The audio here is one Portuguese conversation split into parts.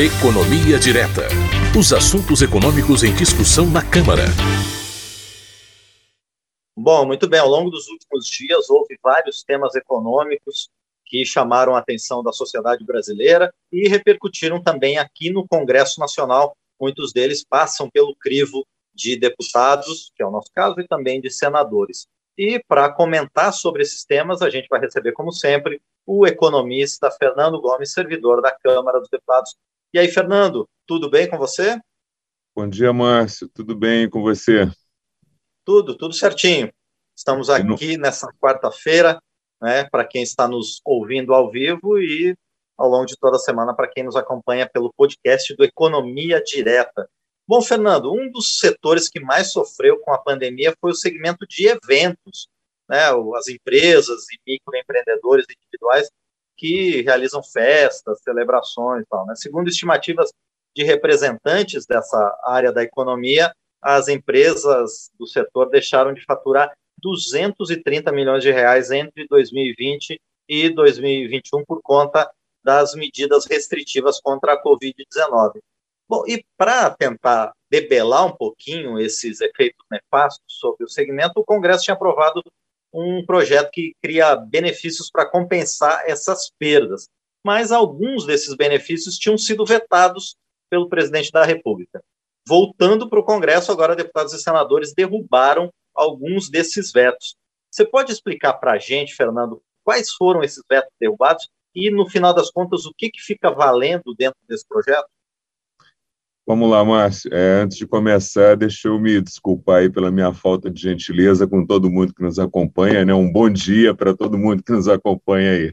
Economia Direta. Os assuntos econômicos em discussão na Câmara. Bom, muito bem. Ao longo dos últimos dias, houve vários temas econômicos que chamaram a atenção da sociedade brasileira e repercutiram também aqui no Congresso Nacional. Muitos deles passam pelo crivo de deputados, que é o nosso caso, e também de senadores. E para comentar sobre esses temas, a gente vai receber, como sempre, o economista Fernando Gomes, servidor da Câmara dos Deputados. E aí, Fernando, tudo bem com você? Bom dia, Márcio. Tudo bem com você? Tudo, tudo certinho. Estamos aqui nessa quarta-feira, né, para quem está nos ouvindo ao vivo e ao longo de toda a semana para quem nos acompanha pelo podcast do Economia Direta. Bom, Fernando, um dos setores que mais sofreu com a pandemia foi o segmento de eventos, né? As empresas e microempreendedores individuais que realizam festas, celebrações, tal. Né? Segundo estimativas de representantes dessa área da economia, as empresas do setor deixaram de faturar 230 milhões de reais entre 2020 e 2021 por conta das medidas restritivas contra a Covid-19. Bom, e para tentar debelar um pouquinho esses efeitos nefastos sobre o segmento, o Congresso tinha aprovado um projeto que cria benefícios para compensar essas perdas. Mas alguns desses benefícios tinham sido vetados pelo presidente da República. Voltando para o Congresso, agora deputados e senadores derrubaram alguns desses vetos. Você pode explicar para a gente, Fernando, quais foram esses vetos derrubados e, no final das contas, o que, que fica valendo dentro desse projeto? Vamos lá, Márcio. É, antes de começar, deixa eu me desculpar aí pela minha falta de gentileza com todo mundo que nos acompanha, né? Um bom dia para todo mundo que nos acompanha aí.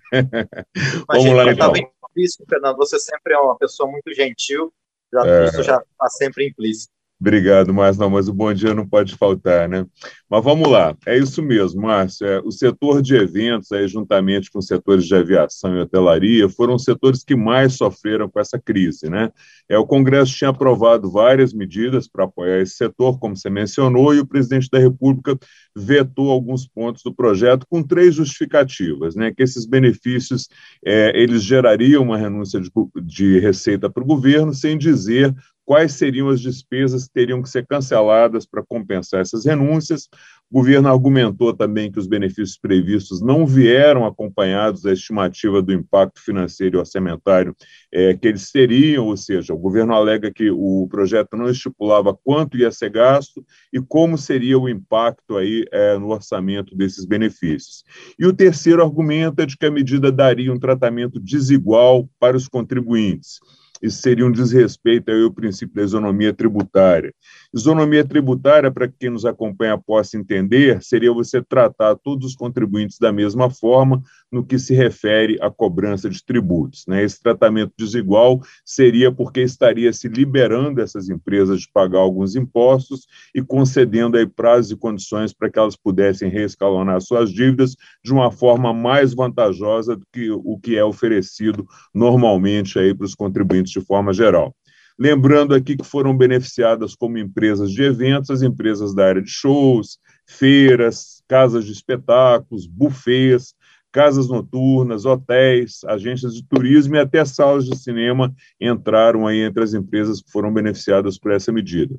Vamos lá, então. Implícito, Fernando, você sempre é uma pessoa muito gentil, já, é... isso já está sempre implícito. Obrigado, Márcio. Não, mas o bom dia não pode faltar, né? Mas vamos lá, é isso mesmo, Márcio. É, o setor de eventos, aí, juntamente com os setores de aviação e hotelaria, foram os setores que mais sofreram com essa crise, né? É, o Congresso tinha aprovado várias medidas para apoiar esse setor, como você mencionou, e o presidente da República vetou alguns pontos do projeto com três justificativas, né? Que esses benefícios é, eles gerariam uma renúncia de, de receita para o governo, sem dizer quais seriam as despesas que teriam que ser canceladas para compensar essas renúncias. O governo argumentou também que os benefícios previstos não vieram acompanhados da estimativa do impacto financeiro e orçamentário é, que eles teriam, ou seja, o governo alega que o projeto não estipulava quanto ia ser gasto e como seria o impacto aí é, no orçamento desses benefícios. E o terceiro argumento é de que a medida daria um tratamento desigual para os contribuintes isso seria um desrespeito ao princípio da isonomia tributária. Isonomia tributária, para quem nos acompanha possa entender, seria você tratar todos os contribuintes da mesma forma no que se refere à cobrança de tributos. Né? Esse tratamento desigual seria porque estaria se liberando essas empresas de pagar alguns impostos e concedendo aí prazos e condições para que elas pudessem reescalonar suas dívidas de uma forma mais vantajosa do que o que é oferecido normalmente aí para os contribuintes de forma geral. Lembrando aqui que foram beneficiadas como empresas de eventos as empresas da área de shows, feiras, casas de espetáculos, bufês, casas noturnas, hotéis, agências de turismo e até salas de cinema entraram aí entre as empresas que foram beneficiadas por essa medida.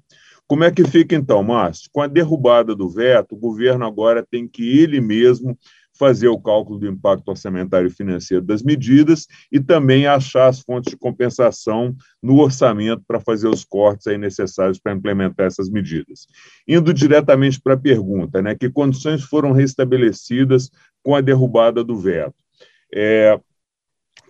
Como é que fica então, Márcio? Com a derrubada do veto, o governo agora tem que ele mesmo fazer o cálculo do impacto orçamentário financeiro das medidas e também achar as fontes de compensação no orçamento para fazer os cortes aí necessários para implementar essas medidas. Indo diretamente para a pergunta, né, que condições foram restabelecidas com a derrubada do veto? É,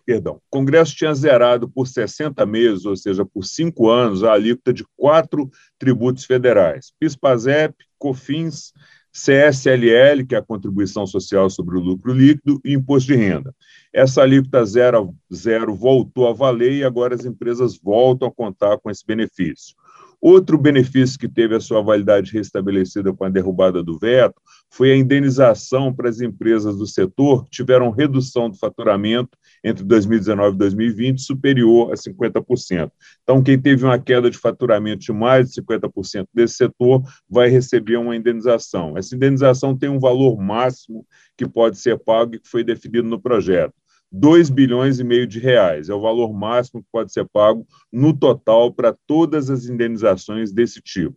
perdão, o Congresso tinha zerado por 60 meses, ou seja, por cinco anos, a alíquota de quatro tributos federais: PIS/PASEP, COFINS, CSLL, que é a contribuição social sobre o lucro líquido, e imposto de renda. Essa alíquota zero, zero voltou a valer e agora as empresas voltam a contar com esse benefício. Outro benefício que teve a sua validade restabelecida com a derrubada do veto foi a indenização para as empresas do setor que tiveram redução do faturamento entre 2019 e 2020 superior a 50%. Então, quem teve uma queda de faturamento de mais de 50% desse setor vai receber uma indenização. Essa indenização tem um valor máximo que pode ser pago e que foi definido no projeto. 2 bilhões e meio de reais. É o valor máximo que pode ser pago no total para todas as indenizações desse tipo.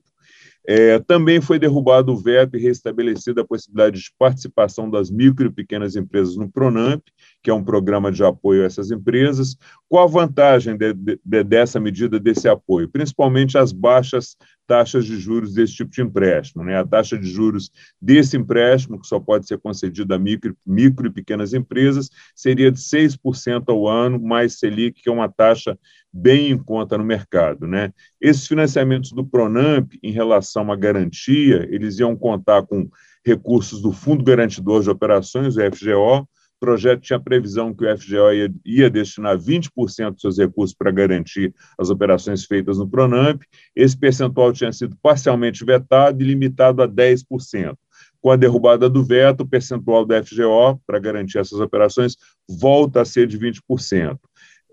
É, também foi derrubado o veto e restabelecida a possibilidade de participação das micro e pequenas empresas no Pronamp, que é um programa de apoio a essas empresas. Qual a vantagem de, de, dessa medida, desse apoio? Principalmente as baixas taxas de juros desse tipo de empréstimo. Né? A taxa de juros desse empréstimo, que só pode ser concedido a micro, micro e pequenas empresas, seria de 6% ao ano, mais Selic, que é uma taxa bem em conta no mercado. Né? Esses financiamentos do Pronamp, em relação à garantia, eles iam contar com recursos do Fundo Garantidor de Operações, o FGO, o projeto tinha previsão que o FGO ia, ia destinar 20% dos seus recursos para garantir as operações feitas no Pronamp. Esse percentual tinha sido parcialmente vetado e limitado a 10%. Com a derrubada do veto, o percentual do FGO para garantir essas operações volta a ser de 20%.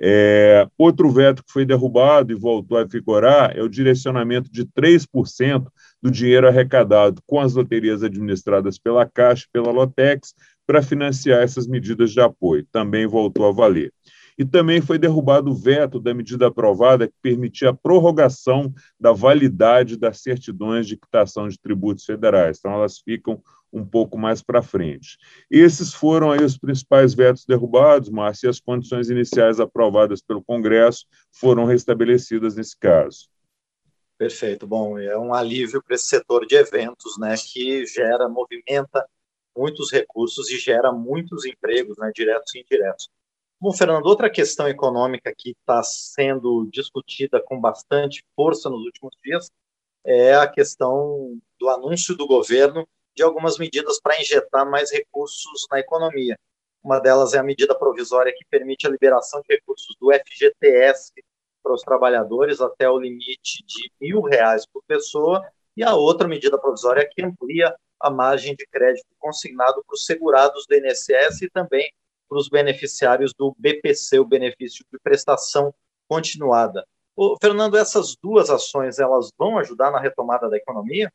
É, outro veto que foi derrubado e voltou a vigorar é o direcionamento de 3% do dinheiro arrecadado com as loterias administradas pela Caixa e pela Lotex para financiar essas medidas de apoio. Também voltou a valer. E também foi derrubado o veto da medida aprovada que permitia a prorrogação da validade das certidões de quitação de tributos federais. Então, elas ficam um pouco mais para frente. Esses foram aí os principais vetos derrubados, Márcio, e as condições iniciais aprovadas pelo Congresso foram restabelecidas nesse caso. Perfeito. Bom, é um alívio para esse setor de eventos, né, que gera, movimenta muitos recursos e gera muitos empregos, né, diretos e indiretos. Bom, Fernando, outra questão econômica que está sendo discutida com bastante força nos últimos dias é a questão do anúncio do governo de algumas medidas para injetar mais recursos na economia. Uma delas é a medida provisória que permite a liberação de recursos do FGTS para os trabalhadores até o limite de mil reais por pessoa, e a outra medida provisória que amplia a margem de crédito consignado para os segurados do INSS e também para os beneficiários do BPC, o benefício de prestação continuada. Ô, Fernando, essas duas ações elas vão ajudar na retomada da economia?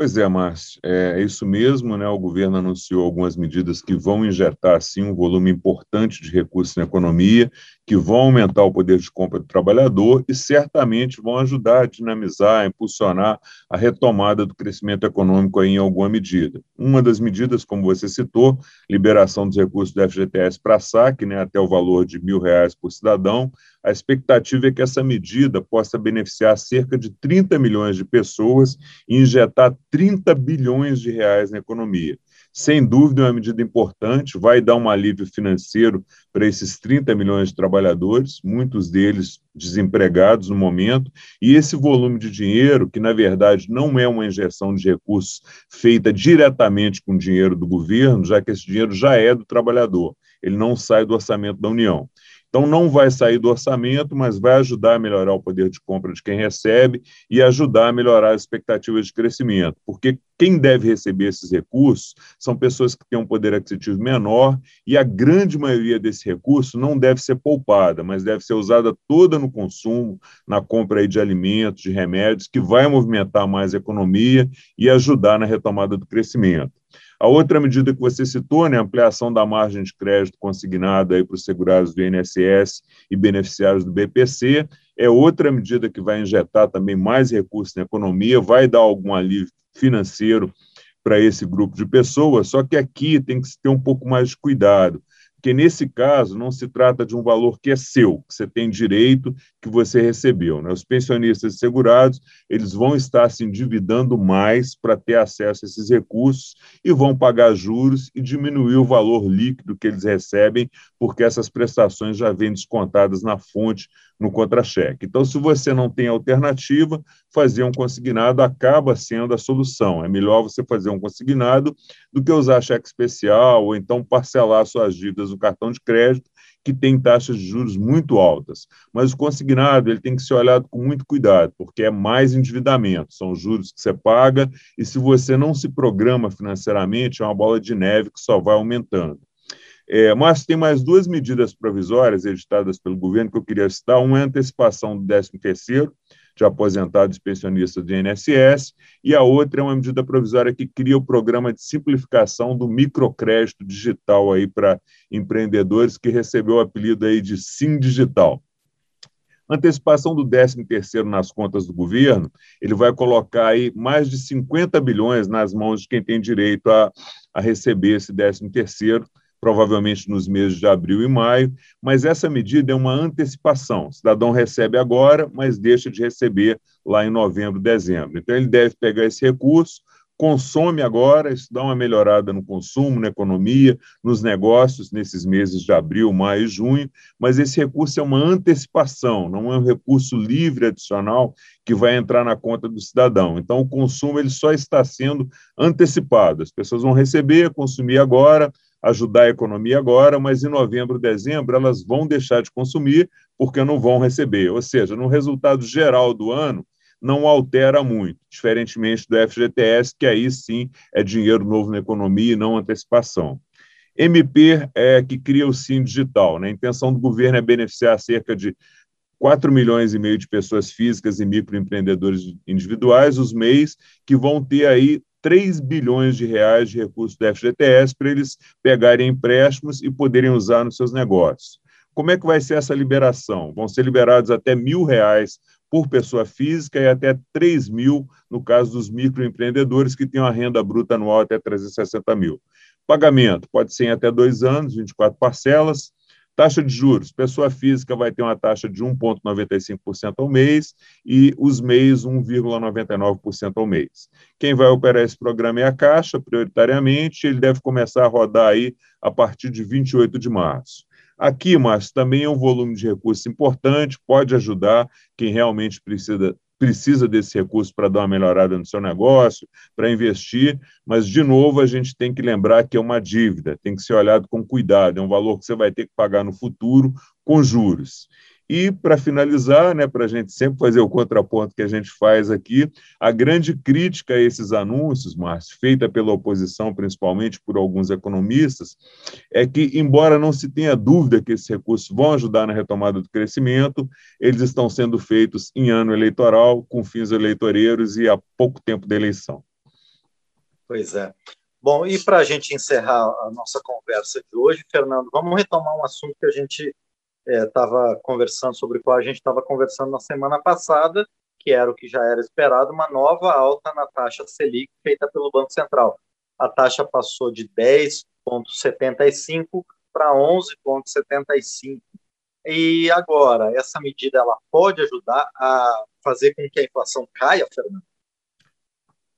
Pois é, Márcio, é isso mesmo, né? O governo anunciou algumas medidas que vão injetar, sim, um volume importante de recursos na economia, que vão aumentar o poder de compra do trabalhador e certamente vão ajudar a dinamizar, a impulsionar a retomada do crescimento econômico em alguma medida. Uma das medidas, como você citou, liberação dos recursos do FGTS para saque, né, até o valor de mil reais por cidadão, a expectativa é que essa medida possa beneficiar cerca de 30 milhões de pessoas e injetar 30 bilhões de reais na economia. Sem dúvida, é uma medida importante, vai dar um alívio financeiro para esses 30 milhões de trabalhadores, muitos deles desempregados no momento, e esse volume de dinheiro, que na verdade não é uma injeção de recursos feita diretamente com dinheiro do governo, já que esse dinheiro já é do trabalhador, ele não sai do orçamento da União. Então, não vai sair do orçamento, mas vai ajudar a melhorar o poder de compra de quem recebe e ajudar a melhorar as expectativas de crescimento, porque quem deve receber esses recursos são pessoas que têm um poder aquisitivo menor e a grande maioria desse recurso não deve ser poupada, mas deve ser usada toda no consumo, na compra de alimentos, de remédios, que vai movimentar mais a economia e ajudar na retomada do crescimento. A outra medida que você citou, né, a ampliação da margem de crédito consignada para os segurados do INSS e beneficiários do BPC, é outra medida que vai injetar também mais recursos na economia, vai dar algum alívio financeiro para esse grupo de pessoas, só que aqui tem que ter um pouco mais de cuidado, porque nesse caso não se trata de um valor que é seu, que você tem direito, que você recebeu. Né? Os pensionistas segurados eles vão estar se endividando mais para ter acesso a esses recursos e vão pagar juros e diminuir o valor líquido que eles recebem, porque essas prestações já vêm descontadas na fonte no contra-cheque. Então, se você não tem alternativa, fazer um consignado acaba sendo a solução. É melhor você fazer um consignado do que usar cheque especial ou então parcelar suas dívidas no cartão de crédito, que tem taxas de juros muito altas. Mas o consignado ele tem que ser olhado com muito cuidado, porque é mais endividamento, são juros que você paga, e se você não se programa financeiramente, é uma bola de neve que só vai aumentando. É, mas tem mais duas medidas provisórias editadas pelo governo que eu queria citar. Uma é a antecipação do 13º, de aposentados e pensionistas do INSS, e a outra é uma medida provisória que cria o programa de simplificação do microcrédito digital aí para empreendedores, que recebeu o apelido aí de Sim Digital. Antecipação do 13º nas contas do governo, ele vai colocar aí mais de 50 bilhões nas mãos de quem tem direito a, a receber esse 13º, provavelmente nos meses de abril e maio, mas essa medida é uma antecipação. O cidadão recebe agora, mas deixa de receber lá em novembro, dezembro. Então, ele deve pegar esse recurso, consome agora, isso dá uma melhorada no consumo, na economia, nos negócios nesses meses de abril, maio e junho, mas esse recurso é uma antecipação, não é um recurso livre adicional que vai entrar na conta do cidadão. Então, o consumo ele só está sendo antecipado. As pessoas vão receber, consumir agora, ajudar a economia agora, mas em novembro, dezembro, elas vão deixar de consumir porque não vão receber. Ou seja, no resultado geral do ano, não altera muito, diferentemente do FGTS, que aí sim é dinheiro novo na economia e não antecipação. MP é que cria o SIM digital. Né? A intenção do governo é beneficiar cerca de 4 milhões e meio de pessoas físicas e microempreendedores individuais, os MEIs, que vão ter aí 3 bilhões de reais de recursos do FGTS para eles pegarem empréstimos e poderem usar nos seus negócios. Como é que vai ser essa liberação? Vão ser liberados até mil reais por pessoa física e até 3 mil no caso dos microempreendedores que têm uma renda bruta anual até 360 mil. Pagamento pode ser em até dois anos, 24 parcelas. Taxa de juros, pessoa física vai ter uma taxa de 1,95% ao mês e os MEIs 1,99% ao mês. Quem vai operar esse programa é a Caixa, prioritariamente, ele deve começar a rodar aí a partir de 28 de março. Aqui, Márcio, também é um volume de recursos importante, pode ajudar quem realmente precisa, precisa desse recurso para dar uma melhorada no seu negócio, para investir, mas, de novo, a gente tem que lembrar que é uma dívida, tem que ser olhado com cuidado, é um valor que você vai ter que pagar no futuro com juros. E, para finalizar, né, para a gente sempre fazer o contraponto que a gente faz aqui, a grande crítica a esses anúncios, Márcio, feita pela oposição, principalmente por alguns economistas, é que, embora não se tenha dúvida que esses recursos vão ajudar na retomada do crescimento, eles estão sendo feitos em ano eleitoral, com fins eleitoreiros e há pouco tempo da eleição. Pois é. Bom, e para a gente encerrar a nossa conversa de hoje, Fernando, vamos retomar um assunto que a gente estava é, conversando, sobre o qual a gente estava conversando na semana passada, que era o que já era esperado, uma nova alta na taxa Selic feita pelo Banco Central. A taxa passou de 10,75 para 11,75. E agora, essa medida ela pode ajudar a fazer com que a inflação caia, Fernando?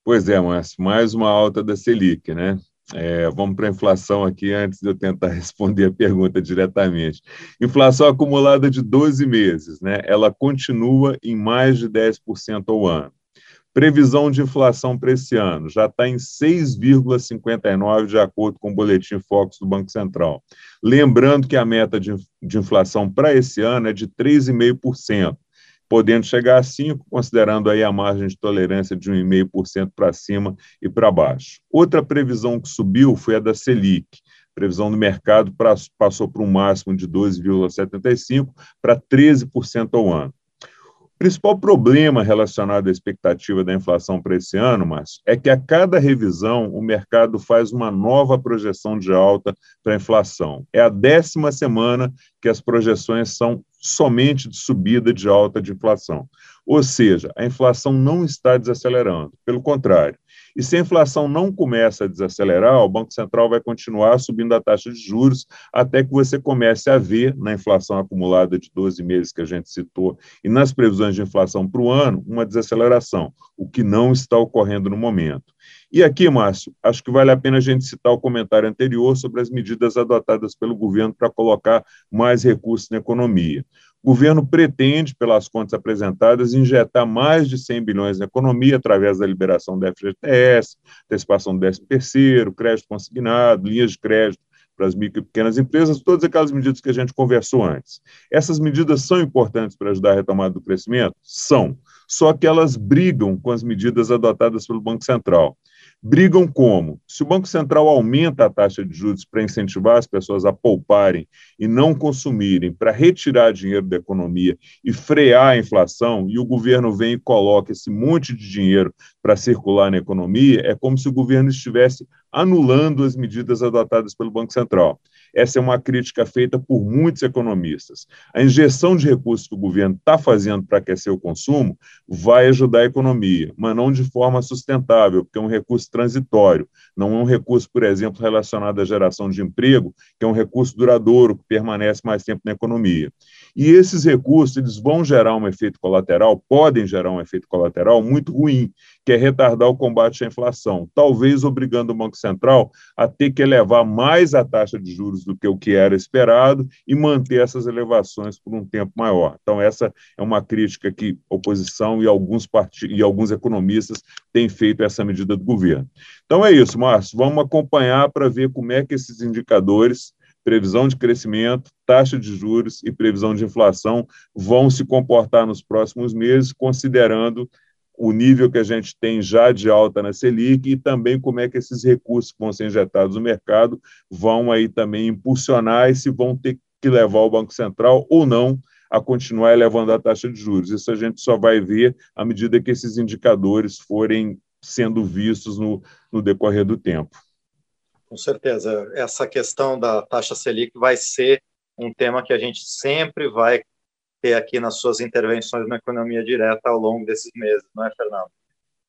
Pois é, Márcio, mais uma alta da Selic, né? É, vamos para a inflação aqui antes de eu tentar responder a pergunta diretamente. Inflação acumulada de 12 meses, né? ela continua em mais de 10% ao ano. Previsão de inflação para esse ano já está em 6,59%, de acordo com o boletim Focus do Banco Central. Lembrando que a meta de, de inflação para esse ano é de 3,5% podendo chegar a 5%, considerando aí a margem de tolerância de 1,5% para cima e para baixo. Outra previsão que subiu foi a da Selic. A previsão do mercado passou para um máximo de 12,75% para 13% ao ano principal problema relacionado à expectativa da inflação para esse ano, Márcio, é que a cada revisão o mercado faz uma nova projeção de alta para a inflação. É a décima semana que as projeções são somente de subida de alta de inflação. Ou seja, a inflação não está desacelerando, pelo contrário. E se a inflação não começa a desacelerar, o Banco Central vai continuar subindo a taxa de juros até que você comece a ver, na inflação acumulada de 12 meses que a gente citou, e nas previsões de inflação para o ano, uma desaceleração, o que não está ocorrendo no momento. E aqui, Márcio, acho que vale a pena a gente citar o comentário anterior sobre as medidas adotadas pelo governo para colocar mais recursos na economia. O governo pretende, pelas contas apresentadas, injetar mais de 100 bilhões na economia através da liberação do FGTS, antecipação do 13º, crédito consignado, linhas de crédito para as micro e pequenas empresas, todas aquelas medidas que a gente conversou antes. Essas medidas são importantes para ajudar a retomada do crescimento? São. Só que elas brigam com as medidas adotadas pelo Banco Central. Brigam como? Se o Banco Central aumenta a taxa de juros para incentivar as pessoas a pouparem e não consumirem, para retirar dinheiro da economia e frear a inflação, e o governo vem e coloca esse monte de dinheiro para circular na economia, é como se o governo estivesse anulando as medidas adotadas pelo Banco Central. Essa é uma crítica feita por muitos economistas. A injeção de recursos que o governo está fazendo para aquecer o consumo vai ajudar a economia, mas não de forma sustentável, porque é um recurso transitório, não é um recurso, por exemplo, relacionado à geração de emprego, que é um recurso duradouro, que permanece mais tempo na economia. E esses recursos eles vão gerar um efeito colateral, podem gerar um efeito colateral muito ruim, que é retardar o combate à inflação, talvez obrigando o Banco Central a ter que elevar mais a taxa de juros do que o que era esperado e manter essas elevações por um tempo maior. Então, essa é uma crítica que a oposição e alguns, e alguns economistas têm feito essa medida do governo. Então, é isso, Márcio. Vamos acompanhar para ver como é que esses indicadores previsão de crescimento, taxa de juros e previsão de inflação vão se comportar nos próximos meses, considerando o nível que a gente tem já de alta na Selic e também como é que esses recursos que vão ser injetados no mercado vão aí também impulsionar e se vão ter que levar o Banco Central ou não a continuar elevando a taxa de juros. Isso a gente só vai ver à medida que esses indicadores forem sendo vistos no, no decorrer do tempo. Com certeza. Essa questão da taxa Selic vai ser um tema que a gente sempre vai ter aqui nas suas intervenções na economia direta ao longo desses meses, não é, Fernando?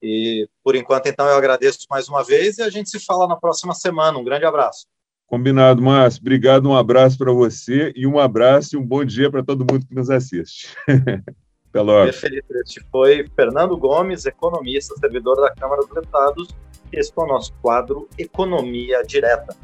E por enquanto, então, eu agradeço mais uma vez e a gente se fala na próxima semana. Um grande abraço. Combinado, Márcio. Obrigado, um abraço para você e um abraço e um bom dia para todo mundo que nos assiste. Até logo. Este foi Fernando Gomes, economista, servidor da Câmara dos Deputados, esse foi o nosso quadro Economia Direta.